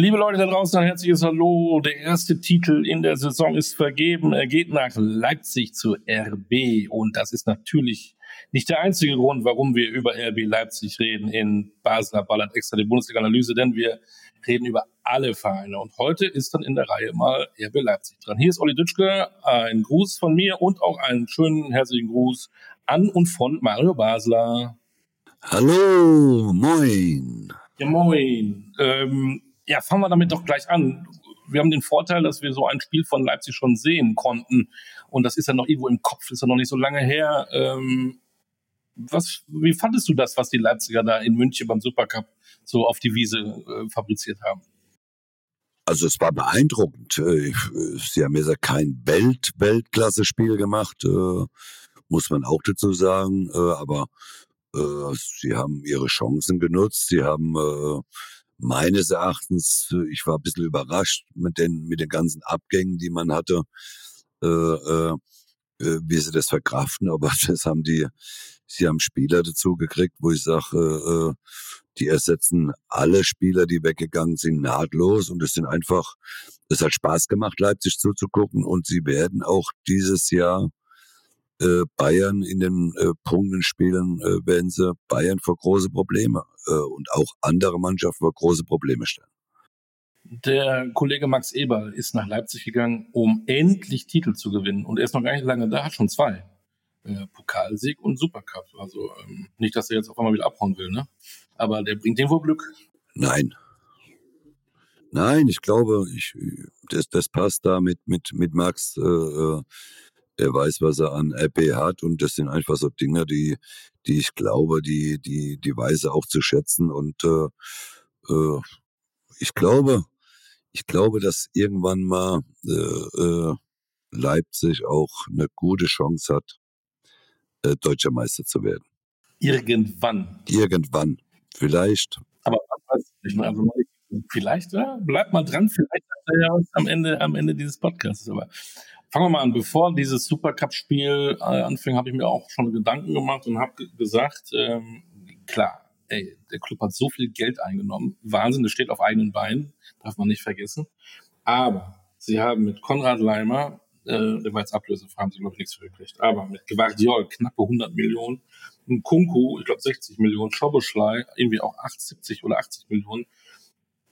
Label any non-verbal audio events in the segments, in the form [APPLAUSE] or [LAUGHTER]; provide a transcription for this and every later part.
Liebe Leute da draußen, ein herzliches Hallo. Der erste Titel in der Saison ist vergeben. Er geht nach Leipzig zu RB. Und das ist natürlich nicht der einzige Grund, warum wir über RB Leipzig reden in Basler Ballert extra die Bundesliga-Analyse, denn wir reden über alle Vereine. Und heute ist dann in der Reihe mal RB Leipzig dran. Hier ist Olli Dütschke. Ein Gruß von mir und auch einen schönen herzlichen Gruß an und von Mario Basler. Hallo, moin. Ja, moin. Ähm, ja, fangen wir damit doch gleich an. Wir haben den Vorteil, dass wir so ein Spiel von Leipzig schon sehen konnten. Und das ist ja noch irgendwo im Kopf, ist ja noch nicht so lange her. Ähm, was, wie fandest du das, was die Leipziger da in München beim Supercup so auf die Wiese äh, fabriziert haben? Also es war beeindruckend. Äh, sie haben ja kein Welt Weltklasse-Spiel gemacht, äh, muss man auch dazu sagen. Äh, aber äh, sie haben ihre Chancen genutzt. Sie haben äh, meines Erachtens, äh, ich war ein bisschen überrascht mit den, mit den ganzen Abgängen, die man hatte, äh, äh, äh wie sie das verkraften, [LAUGHS] aber das haben die, sie haben Spieler dazu gekriegt, wo ich sage, äh, äh, die ersetzen alle Spieler, die weggegangen sind, nahtlos. Und es sind einfach, es hat Spaß gemacht, Leipzig zuzugucken. Und sie werden auch dieses Jahr Bayern in den äh, Punktenspielen äh, werden sie Bayern vor große Probleme äh, und auch andere Mannschaften vor große Probleme stellen. Der Kollege Max Eberl ist nach Leipzig gegangen, um endlich Titel zu gewinnen. Und er ist noch gar nicht lange da, hat schon zwei. Äh, Pokalsieg und Supercup. Also ähm, nicht, dass er jetzt auf einmal wieder abhauen will, ne? Aber der bringt den wohl Glück. Nein. Nein, ich glaube, ich, das, das passt da mit, mit, mit Max. Äh, äh er weiß, was er an RP hat und das sind einfach so Dinge, die, die ich glaube, die, die, die weiß er auch zu schätzen und äh, äh, ich glaube, ich glaube, dass irgendwann mal äh, äh, Leipzig auch eine gute Chance hat, äh, deutscher Meister zu werden. Irgendwann. Irgendwann. Vielleicht. Aber ich mehr. Also vielleicht, ja, bleibt mal dran, vielleicht er ja am Ende, am Ende dieses Podcasts. Aber Fangen wir mal an. Bevor dieses Supercup-Spiel äh, anfing, habe ich mir auch schon Gedanken gemacht und habe gesagt, ähm, klar, ey, der Club hat so viel Geld eingenommen. Wahnsinn, das steht auf eigenen Beinen, darf man nicht vergessen. Aber sie haben mit Konrad Leimer, äh, der war jetzt ablösefrei, haben sie, glaube ich, nichts gekriegt. Aber mit Guardiol knappe 100 Millionen, ein Kunku, ich glaube 60 Millionen, Schoboschlei, irgendwie auch 80, 70 oder 80 Millionen,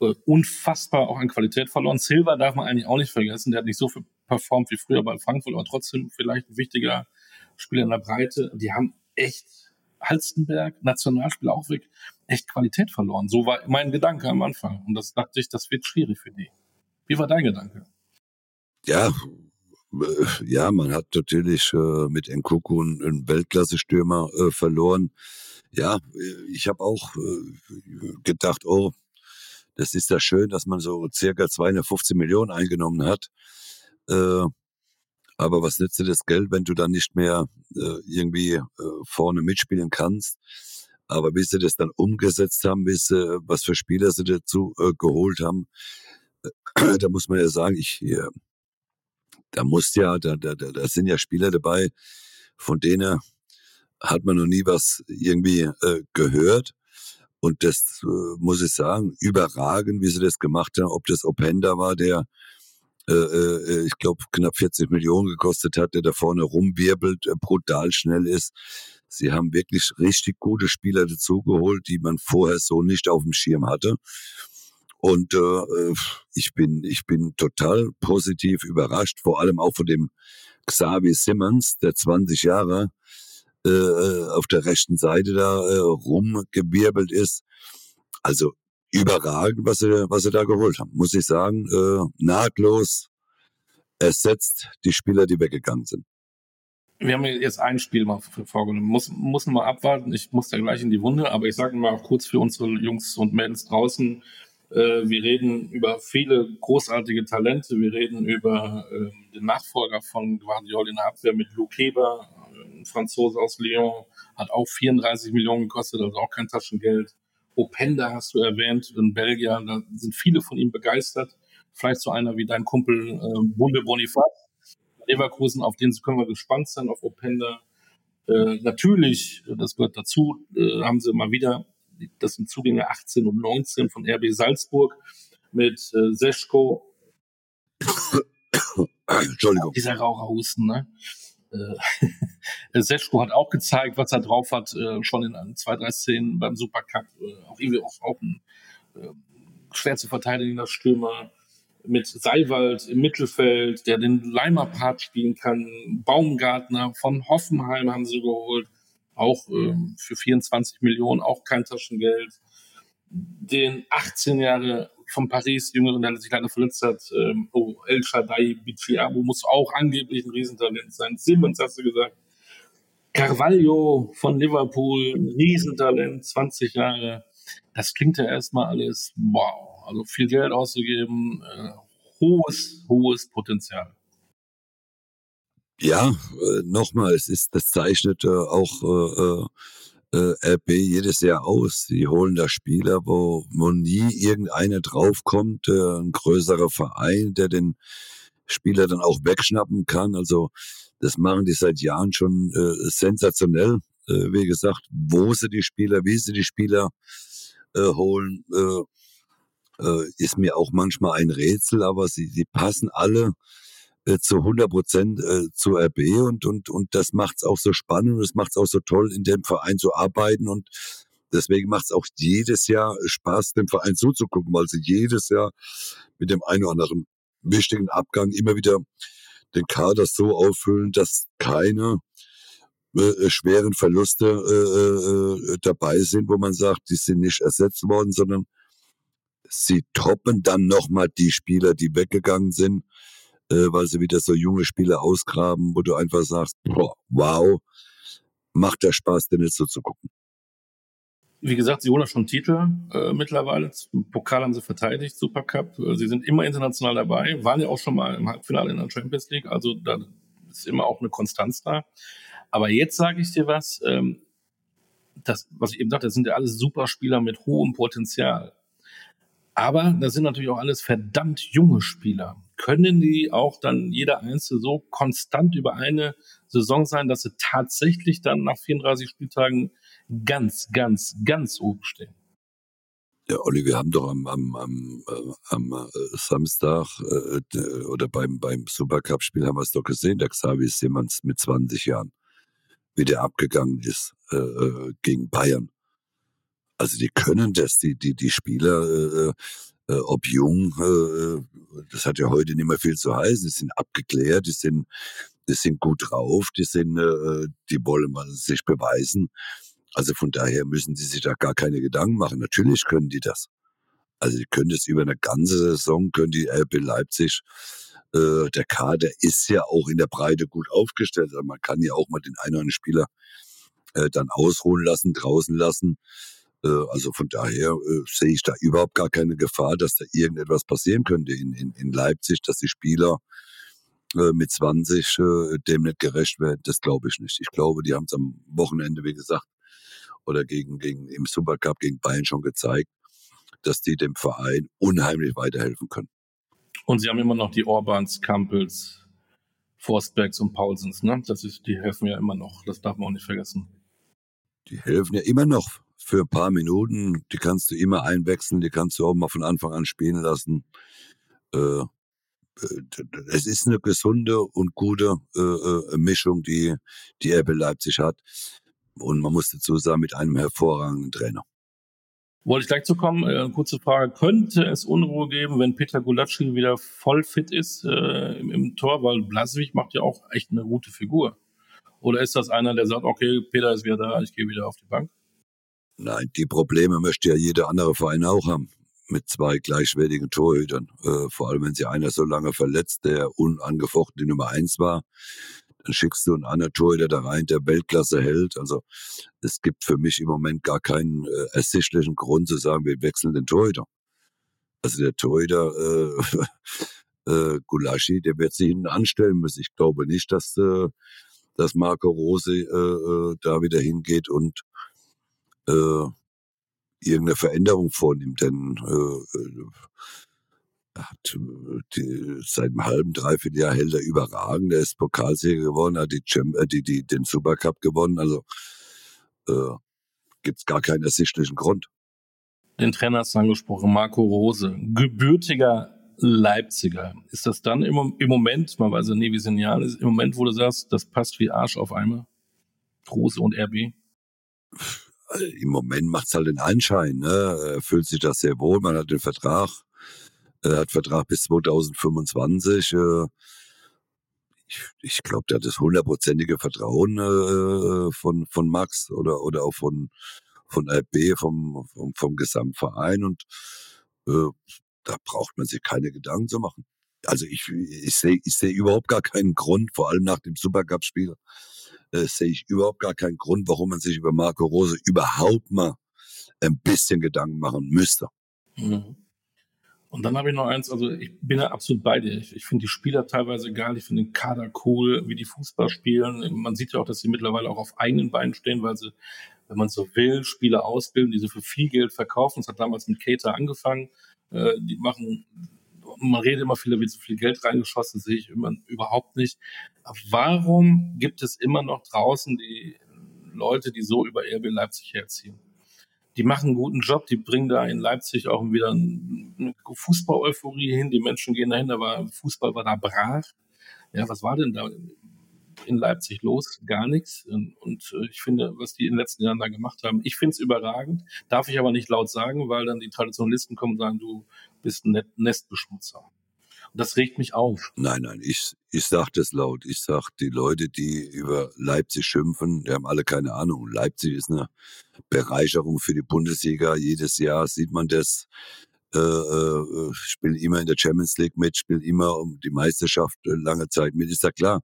äh, unfassbar auch an Qualität verloren. Silva darf man eigentlich auch nicht vergessen, der hat nicht so viel performt wie früher bei Frankfurt, aber trotzdem vielleicht ein wichtiger Spieler in der Breite. Die haben echt Halstenberg, Nationalspieler auch weg, echt Qualität verloren. So war mein Gedanke am Anfang. Und das dachte ich, das wird schwierig für die. Wie war dein Gedanke? Ja, äh, ja, man hat natürlich äh, mit Nkuku einen Weltklasse-Stürmer äh, verloren. Ja, ich habe auch äh, gedacht, oh, das ist ja schön, dass man so circa 215 Millionen eingenommen hat. Äh, aber was nützt dir das Geld, wenn du dann nicht mehr äh, irgendwie äh, vorne mitspielen kannst? Aber wie sie das dann umgesetzt haben, wie sie, was für Spieler sie dazu äh, geholt haben, äh, da muss man ja sagen, ich, äh, da muss ja, da, da, da, da sind ja Spieler dabei, von denen hat man noch nie was irgendwie äh, gehört. Und das äh, muss ich sagen, überragend, wie sie das gemacht haben. Ob das Openda war, der äh, äh, ich glaube, knapp 40 Millionen gekostet hat, der da vorne rumwirbelt, äh, brutal schnell ist. Sie haben wirklich richtig gute Spieler dazugeholt, die man vorher so nicht auf dem Schirm hatte. Und äh, ich bin ich bin total positiv überrascht, vor allem auch von dem Xavi Simmons, der 20 Jahre äh, auf der rechten Seite da äh, rumgewirbelt ist. Also überragend, was sie, was sie da geholt haben, muss ich sagen. Äh, nahtlos ersetzt die Spieler, die weggegangen sind. Wir haben jetzt ein Spiel mal vorgenommen. Muss, muss mal abwarten. Ich muss da gleich in die Wunde, aber ich sage mal kurz für unsere Jungs und Mädels draußen. Äh, wir reden über viele großartige Talente. Wir reden über äh, den Nachfolger von Guardiol in der Abwehr mit Luke Heber, ein Franzose aus Lyon, hat auch 34 Millionen gekostet, also auch kein Taschengeld. Openda hast du erwähnt, in Belgien, da sind viele von ihm begeistert. Vielleicht so einer wie dein Kumpel äh, Bunde Bonifaz. Leverkusen, auf den können wir gespannt sein, auf Openda. Äh, natürlich, das gehört dazu, äh, haben sie mal wieder, das sind Zugänge 18 und 19 von RB Salzburg. mit äh, Seschko. [COUGHS] Entschuldigung. Dieser Raucherhusten, ne? Äh, [LAUGHS] Seschko hat auch gezeigt, was er drauf hat, äh, schon in zwei, drei Szenen beim Supercup. Äh, auch irgendwie auch, auch ein äh, schwer zu verteidigender Stürmer mit Seiwald im Mittelfeld, der den Leimer-Part spielen kann. Baumgartner von Hoffenheim haben sie geholt, auch ähm, für 24 Millionen, auch kein Taschengeld. Den 18 Jahre von Paris Jüngeren, der sich leider verletzt hat, ähm, oh, El Shaddai Bichiabu muss auch angeblich ein Riesentalent sein. Simmons hast du gesagt. Carvalho von Liverpool, Riesentalent, 20 Jahre. Das klingt ja erstmal alles wow also viel Geld auszugeben, äh, hohes, hohes Potenzial. Ja, äh, nochmal, es ist, das zeichnet äh, auch äh, äh, RB jedes Jahr aus. Sie holen da Spieler, wo, wo nie irgendeiner draufkommt, äh, ein größerer Verein, der den Spieler dann auch wegschnappen kann. Also das machen die seit Jahren schon äh, sensationell. Äh, wie gesagt, wo sie die Spieler, wie sie die Spieler äh, holen. Äh, äh, ist mir auch manchmal ein Rätsel, aber sie, sie passen alle äh, zu 100 Prozent zu RB und, und, und das macht es auch so spannend und es macht es auch so toll, in dem Verein zu arbeiten und deswegen macht es auch jedes Jahr Spaß, dem Verein zuzugucken, weil sie jedes Jahr mit dem einen oder anderen wichtigen Abgang immer wieder den Kader so auffüllen, dass keine äh, schweren Verluste äh, äh, dabei sind, wo man sagt, die sind nicht ersetzt worden, sondern sie toppen dann nochmal die Spieler, die weggegangen sind, äh, weil sie wieder so junge Spieler ausgraben, wo du einfach sagst, boah, wow, macht der Spaß, denn jetzt so zu gucken. Wie gesagt, sie holen ja schon Titel äh, mittlerweile. Pokal haben sie verteidigt, Supercup. Äh, sie sind immer international dabei, waren ja auch schon mal im Halbfinale in der Champions League. Also da ist immer auch eine Konstanz da. Aber jetzt sage ich dir was, ähm, das, was ich eben sagte, das sind ja alles Superspieler mit hohem Potenzial. Aber das sind natürlich auch alles verdammt junge Spieler. Können die auch dann jeder Einzelne so konstant über eine Saison sein, dass sie tatsächlich dann nach 34 Spieltagen ganz, ganz, ganz oben stehen? Ja, Olli, wir haben doch am, am, am, äh, am äh, Samstag äh, oder beim, beim Supercup-Spiel haben wir es doch gesehen, der Xavi Simmons mit 20 Jahren, wie der abgegangen ist äh, äh gegen Bayern. Also die können das, die, die, die Spieler, äh, äh, ob jung, äh, das hat ja heute nicht mehr viel zu heißen, die sind abgeklärt, die sind, die sind gut drauf, die sind, äh, die wollen mal sich beweisen. Also von daher müssen die sich da gar keine Gedanken machen. Natürlich können die das. Also die können das über eine ganze Saison, können die RB Leipzig, äh, der Kader ist ja auch in der Breite gut aufgestellt. Also man kann ja auch mal den einen oder anderen Spieler äh, dann ausruhen lassen, draußen lassen. Äh, also von daher äh, sehe ich da überhaupt gar keine Gefahr, dass da irgendetwas passieren könnte in, in, in Leipzig, dass die Spieler äh, mit 20 äh, dem nicht gerecht werden. Das glaube ich nicht. Ich glaube, die haben es am Wochenende, wie gesagt, oder gegen, gegen im Supercup gegen Bayern schon gezeigt, dass die dem Verein unheimlich weiterhelfen können. Und sie haben immer noch die Orbans, Kampels, Forstbergs und Paulsens, ne? Das ist, die helfen ja immer noch. Das darf man auch nicht vergessen. Die helfen ja immer noch für ein paar Minuten. Die kannst du immer einwechseln, die kannst du auch mal von Anfang an spielen lassen. Äh, äh es ist eine gesunde und gute äh, äh Mischung, die die RB Leipzig hat. Und man muss dazu sagen, mit einem hervorragenden Trainer. Wollte ich gleich zu kommen. Äh, kurze Frage. Könnte es Unruhe geben, wenn Peter Gulacsi wieder voll fit ist äh, im, im, Tor? Weil Blaswig macht ja auch echt eine gute Figur. Oder ist das einer, der sagt, okay, Peter ist wieder da, ich gehe wieder auf die Bank? Nein, die Probleme möchte ja jeder andere Verein auch haben. Mit zwei gleichwertigen Torhütern. Äh, vor allem, wenn sie einer so lange verletzt, der unangefochten die Nummer eins war. Dann schickst du einen anderen Torhüter da rein, der Weltklasse hält. Also es gibt für mich im Moment gar keinen äh, ersichtlichen Grund zu sagen, wir wechseln den Torhüter. Also der Torhüter äh, [LAUGHS] äh, Gulaschi, der wird sich hinten anstellen müssen. Ich glaube nicht, dass, äh, dass Marco Rose äh, äh, da wieder hingeht und äh, irgendeine Veränderung vornimmt, denn äh, äh hat äh, die, seit einem halben, dreiviertel Jahr hält er überragend. Er ist Pokalsieger geworden, hat die, Champ äh, die, die, den Supercup gewonnen. Also äh, gibt es gar keinen ersichtlichen Grund. Den Trainer hast du angesprochen, Marco Rose, gebürtiger Leipziger. Ist das dann im, im Moment, man weiß ja nie, wie es in Jahren ist, im Moment, wo du sagst, das passt wie Arsch auf einmal? Rose und RB? Im Moment macht es halt den Anschein. Ne? Er fühlt sich das sehr wohl. Man hat den Vertrag. Er hat Vertrag bis 2025. Äh, ich, ich glaube, der hat das hundertprozentige Vertrauen äh, von, von Max oder, oder auch von, von RB, vom, vom, vom Gesamtverein. Und äh, da braucht man sich keine Gedanken zu machen. Also ich, ich sehe ich seh überhaupt gar keinen Grund, vor allem nach dem Supercup-Spiel, äh, sehe ich überhaupt gar keinen Grund, warum man sich über Marco Rose überhaupt mal ein bisschen Gedanken machen müsste. Mhm. Und dann habe ich noch eins, also ich bin ja absolut bei dir. Ich, ich finde die Spieler teilweise geil, ich finde den Kader cool, wie die Fußball spielen. Man sieht ja auch, dass sie mittlerweile auch auf eigenen Beinen stehen, weil sie, wenn man so will, Spieler ausbilden, die sie für viel Geld verkaufen. Das hat damals mit Cater angefangen. Äh, die machen, man redet immer viel, da wird so viel Geld reingeschossen, sehe ich immer überhaupt nicht. Warum gibt es immer noch draußen die Leute, die so über RB Leipzig herziehen? die machen einen guten Job, die bringen da in Leipzig auch wieder eine Fußball-Euphorie hin, die Menschen gehen dahin, aber Fußball war da brach. Ja, was war denn da in Leipzig los? Gar nichts. Und, äh, ich finde, was die in den letzten Jahren da gemacht haben, ich finde es überragend, darf ich aber nicht laut sagen, weil dann die Traditionalisten kommen und sagen, du bist ein Nestbeschmutzer. Und das regt mich auf. Nein, nein, ich, ich sag das laut. Ich sag, die Leute, die über Leipzig schimpfen, die haben alle keine Ahnung. Leipzig ist eine Bereicherung für die Bundesliga. Jedes Jahr sieht man das. Äh, äh, immer in der Champions League mit, spielen immer um die Meisterschaft äh, lange Zeit mit. Ist ja klar,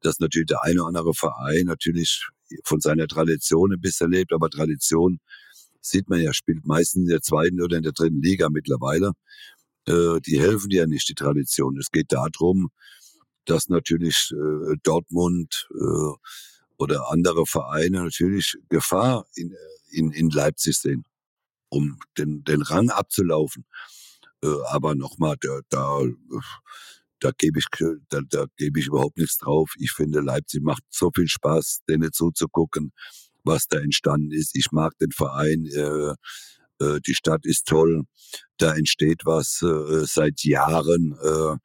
dass natürlich der eine oder andere Verein natürlich von seiner Tradition ein bisschen lebt, aber Tradition sieht man ja, spielt meistens in der zweiten oder in der dritten Liga mittlerweile äh, die helfen ja nicht, die Tradition. Es geht darum, dass natürlich äh, Dortmund äh, oder andere Vereine natürlich Gefahr in, in, in Leipzig sehen, um den, den Rang abzulaufen. Äh, aber nochmal, da, da, da gebe ich, da, da gebe ich überhaupt nichts drauf. Ich finde, Leipzig macht so viel Spaß, denen zuzugucken, was da entstanden ist. Ich mag den Verein. Äh, äh, die Stadt ist toll, da entsteht was äh, seit Jahren äh,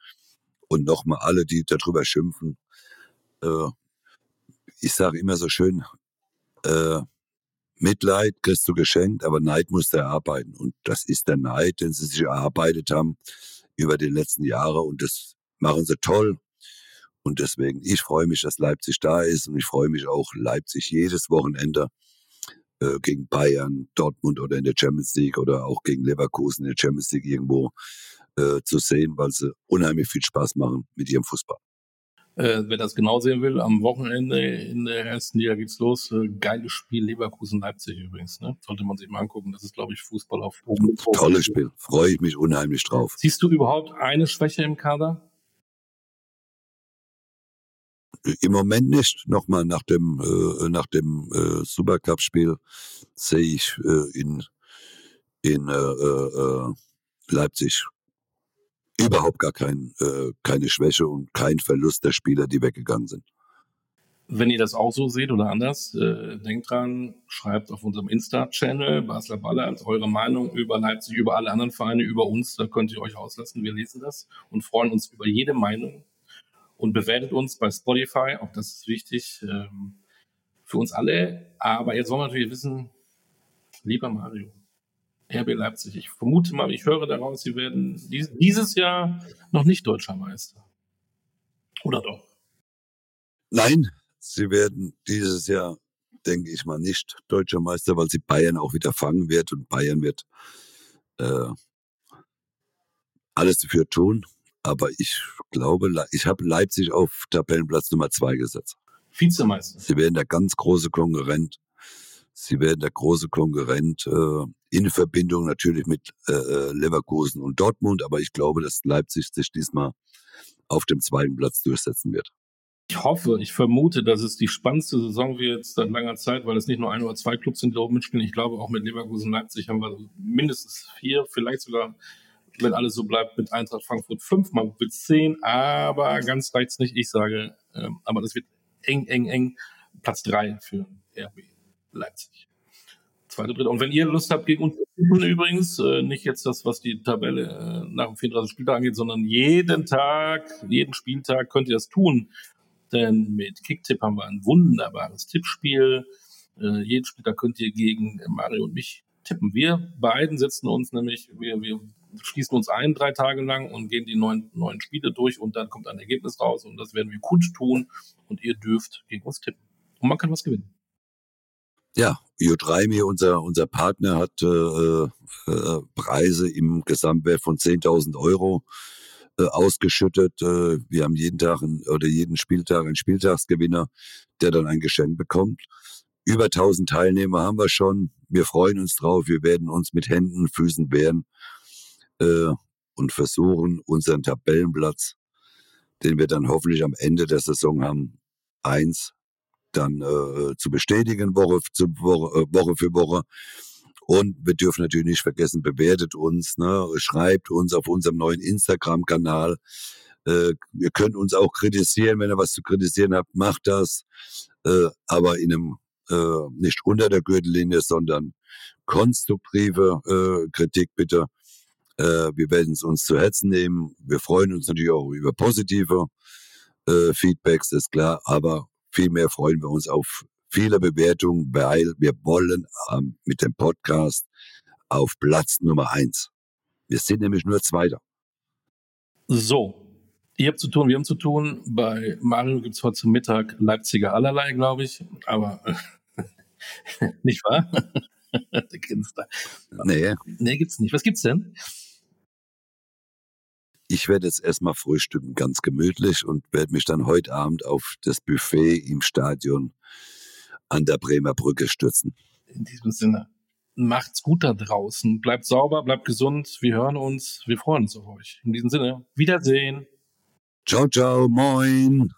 und nochmal alle, die darüber schimpfen. Äh, ich sage immer so schön, äh, Mitleid kriegst du geschenkt, aber Neid musst du erarbeiten. Und das ist der Neid, den sie sich erarbeitet haben über die letzten Jahre und das machen sie toll. Und deswegen, ich freue mich, dass Leipzig da ist und ich freue mich auch, Leipzig jedes Wochenende äh, gegen Bayern, Dortmund oder in der Champions League oder auch gegen Leverkusen in der Champions League irgendwo äh, zu sehen, weil sie unheimlich viel Spaß machen mit ihrem Fußball. Äh, wer das genau sehen will, am Wochenende in der ersten Liga geht's los. Äh, geiles Spiel Leverkusen-Leipzig übrigens. Ne? Sollte man sich mal angucken. Das ist, glaube ich, Fußball auf hohem Tolles Spiel. Freue ich mich unheimlich drauf. Siehst du überhaupt eine Schwäche im Kader? Im Moment nicht. Nochmal nach dem, äh, nach dem äh, Supercup-Spiel sehe ich äh, in, in äh, äh, Leipzig überhaupt gar kein, äh, keine Schwäche und kein Verlust der Spieler, die weggegangen sind. Wenn ihr das auch so seht oder anders, äh, denkt dran, schreibt auf unserem Insta-Channel Basler Baller eure Meinung über Leipzig, über alle anderen Vereine, über uns. Da könnt ihr euch auslassen. Wir lesen das und freuen uns über jede Meinung und bewertet uns bei Spotify. Auch das ist wichtig ähm, für uns alle. Aber jetzt wollen wir natürlich wissen, lieber Mario, RB Leipzig, ich vermute mal, ich höre daraus, sie werden dieses Jahr noch nicht deutscher Meister. Oder doch? Nein, sie werden dieses Jahr, denke ich mal, nicht deutscher Meister, weil sie Bayern auch wieder fangen wird und Bayern wird äh, alles dafür tun, aber ich glaube, ich habe Leipzig auf Tabellenplatz Nummer zwei gesetzt. Vizemeister. Sie werden der ganz große Konkurrent. Sie werden der große Konkurrent äh, in Verbindung natürlich mit äh, äh, Leverkusen und Dortmund. Aber ich glaube, dass Leipzig sich diesmal auf dem zweiten Platz durchsetzen wird. Ich hoffe, ich vermute, dass es die spannendste Saison wird seit langer Zeit, weil es nicht nur ein oder zwei Clubs sind, die oben mitspielen. Ich glaube, auch mit Leverkusen und Leipzig haben wir mindestens vier, vielleicht sogar wenn alles so bleibt, mit Eintracht Frankfurt 5, man will 10, aber ganz reicht's nicht. Ich sage, ähm, aber das wird eng, eng, eng. Platz 3 für RB Leipzig. Zweite, dritte. Und wenn ihr Lust habt, gegen uns zu tippen, übrigens, äh, nicht jetzt das, was die Tabelle äh, nach dem 34. Spieltag angeht, sondern jeden Tag, jeden Spieltag könnt ihr das tun. Denn mit Kicktipp haben wir ein wunderbares Tippspiel. Äh, jeden Spieltag könnt ihr gegen Mario und mich tippen. Wir beiden setzen uns nämlich, wir, wir schließen uns ein drei Tage lang und gehen die neuen, neuen Spiele durch und dann kommt ein Ergebnis raus und das werden wir kundtun und ihr dürft gegen uns tippen. Und man kann was gewinnen. Ja, Iodraimi, unser, unser Partner, hat äh, äh, Preise im Gesamtwert von 10.000 Euro äh, ausgeschüttet. Äh, wir haben jeden Tag ein, oder jeden Spieltag einen Spieltagsgewinner, der dann ein Geschenk bekommt. Über 1000 Teilnehmer haben wir schon. Wir freuen uns drauf. Wir werden uns mit Händen Füßen wehren äh, und versuchen, unseren Tabellenplatz, den wir dann hoffentlich am Ende der Saison haben, eins dann äh, zu bestätigen, Woche, zu, Woche, äh, Woche für Woche. Und wir dürfen natürlich nicht vergessen, bewertet uns, ne, schreibt uns auf unserem neuen Instagram-Kanal. Äh, ihr könnt uns auch kritisieren, wenn ihr was zu kritisieren habt, macht das. Äh, aber in einem äh, nicht unter der Gürtellinie, sondern konstruktive äh, Kritik bitte. Äh, wir werden es uns zu Herzen nehmen. Wir freuen uns natürlich auch über positive äh, Feedbacks, ist klar, aber Vielmehr freuen wir uns auf viele Bewertungen, weil wir wollen ähm, mit dem Podcast auf Platz Nummer eins. Wir sind nämlich nur Zweiter. So, ihr habt zu tun, wir haben zu tun. Bei Mario gibt es heute zum Mittag Leipziger allerlei, glaube ich. Aber [LAUGHS] nicht wahr? [LAUGHS] Der Künstler. Nee. Nee, gibt's nicht. Was gibt's denn? Ich werde jetzt erstmal frühstücken, ganz gemütlich und werde mich dann heute Abend auf das Buffet im Stadion an der Bremer Brücke stürzen. In diesem Sinne, macht's gut da draußen. Bleibt sauber, bleibt gesund. Wir hören uns. Wir freuen uns auf euch. In diesem Sinne, Wiedersehen. Ciao, ciao, moin.